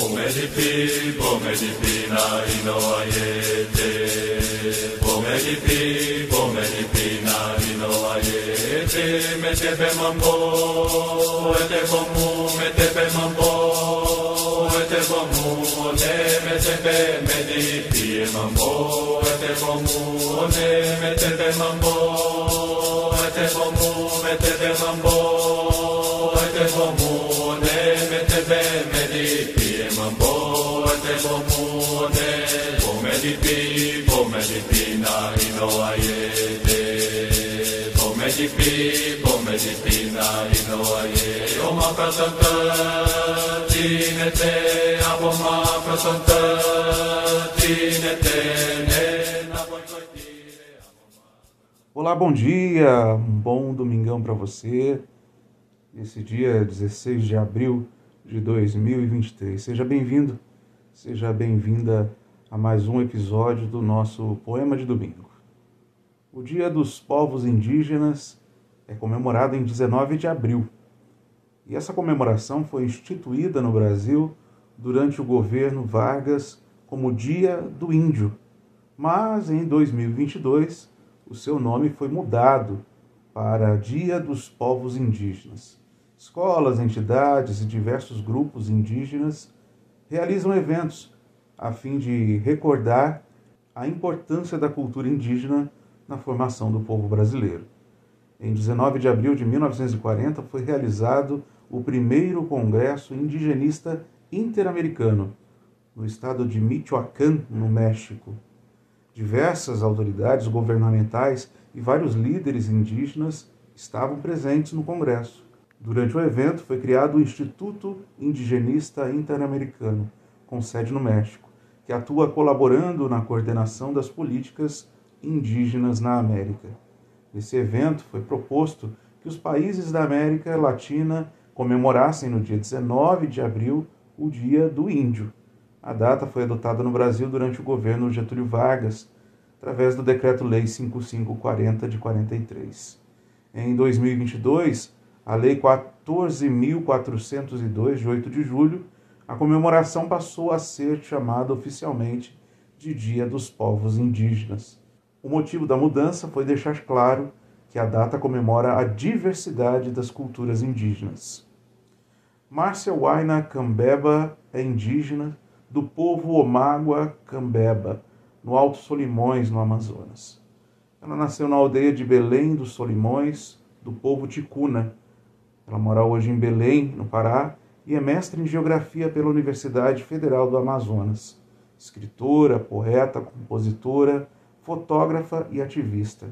Pomeripi, pomeripi na inoa ye te. Pomeripi, pomeripi na inoa ye te. Me te pe mambo, e te bomu, me Mete pe mambo, e te bomu, ne me te pe me di pi e mambo, e te bomu, ne me te pe mambo, e te bomu, me te pe mambo. Olá, bom dia, um bom domingão para você. Esse dia 16 de abril de 2023. Seja bem-vindo, seja bem-vinda a mais um episódio do nosso Poema de Domingo. O Dia dos Povos Indígenas é comemorado em 19 de abril. E essa comemoração foi instituída no Brasil durante o governo Vargas como Dia do Índio. Mas em 2022, o seu nome foi mudado para Dia dos Povos Indígenas. Escolas, entidades e diversos grupos indígenas realizam eventos a fim de recordar a importância da cultura indígena na formação do povo brasileiro. Em 19 de abril de 1940 foi realizado o primeiro Congresso Indigenista Interamericano, no estado de Michoacán, no México. Diversas autoridades governamentais e vários líderes indígenas estavam presentes no Congresso. Durante o evento foi criado o Instituto Indigenista Interamericano, com sede no México, que atua colaborando na coordenação das políticas indígenas na América. Nesse evento foi proposto que os países da América Latina comemorassem no dia 19 de abril o Dia do Índio. A data foi adotada no Brasil durante o governo Getúlio Vargas, através do Decreto-Lei 5540 de 43. Em 2022, a Lei 14.402, de 8 de julho, a comemoração passou a ser chamada oficialmente de Dia dos Povos Indígenas. O motivo da mudança foi deixar claro que a data comemora a diversidade das culturas indígenas. Márcia Waina Cambeba é indígena do povo Omágua Cambeba, no Alto Solimões, no Amazonas. Ela nasceu na aldeia de Belém dos Solimões, do povo Ticuna. Ela mora hoje em Belém, no Pará, e é mestre em Geografia pela Universidade Federal do Amazonas. Escritora, poeta, compositora, fotógrafa e ativista.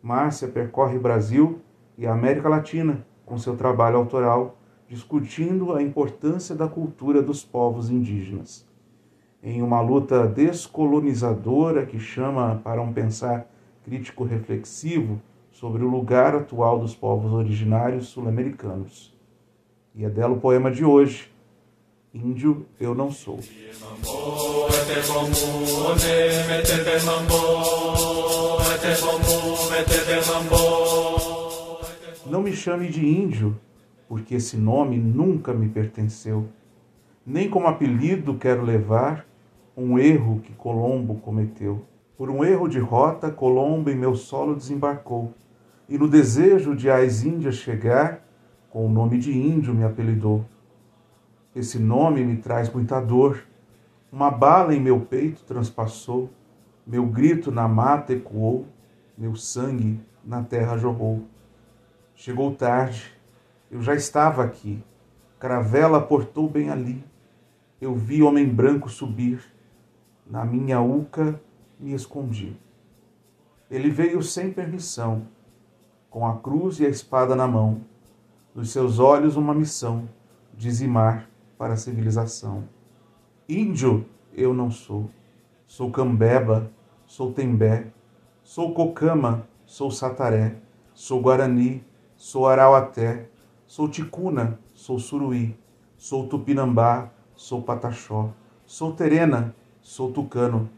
Márcia percorre Brasil e a América Latina com seu trabalho autoral, discutindo a importância da cultura dos povos indígenas. Em uma luta descolonizadora que chama para um pensar crítico reflexivo sobre o lugar atual dos povos originários sul-americanos. E é dela o poema de hoje, Índio Eu Não Sou. Não me chame de índio, porque esse nome nunca me pertenceu. Nem como apelido quero levar um erro que Colombo cometeu. Por um erro de rota, Colombo em meu solo desembarcou, e no desejo de às Índias chegar, com o nome de índio me apelidou. Esse nome me traz muita dor. Uma bala em meu peito transpassou, meu grito na mata ecoou, meu sangue na terra jorrou. Chegou tarde, eu já estava aqui, caravela portou bem ali. Eu vi homem branco subir, na minha uca me escondi. Ele veio sem permissão, com a cruz e a espada na mão, nos seus olhos uma missão, dizimar para a civilização. Índio eu não sou, sou cambeba, sou tembé, sou cocama, sou sataré, sou guarani, sou arauaté, sou ticuna, sou suruí, sou tupinambá, sou pataxó, sou terena, sou tucano,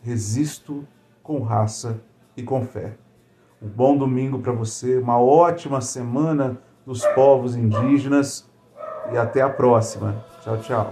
resisto com raça e com fé. Um bom domingo para você, uma ótima semana dos povos indígenas e até a próxima. Tchau, tchau.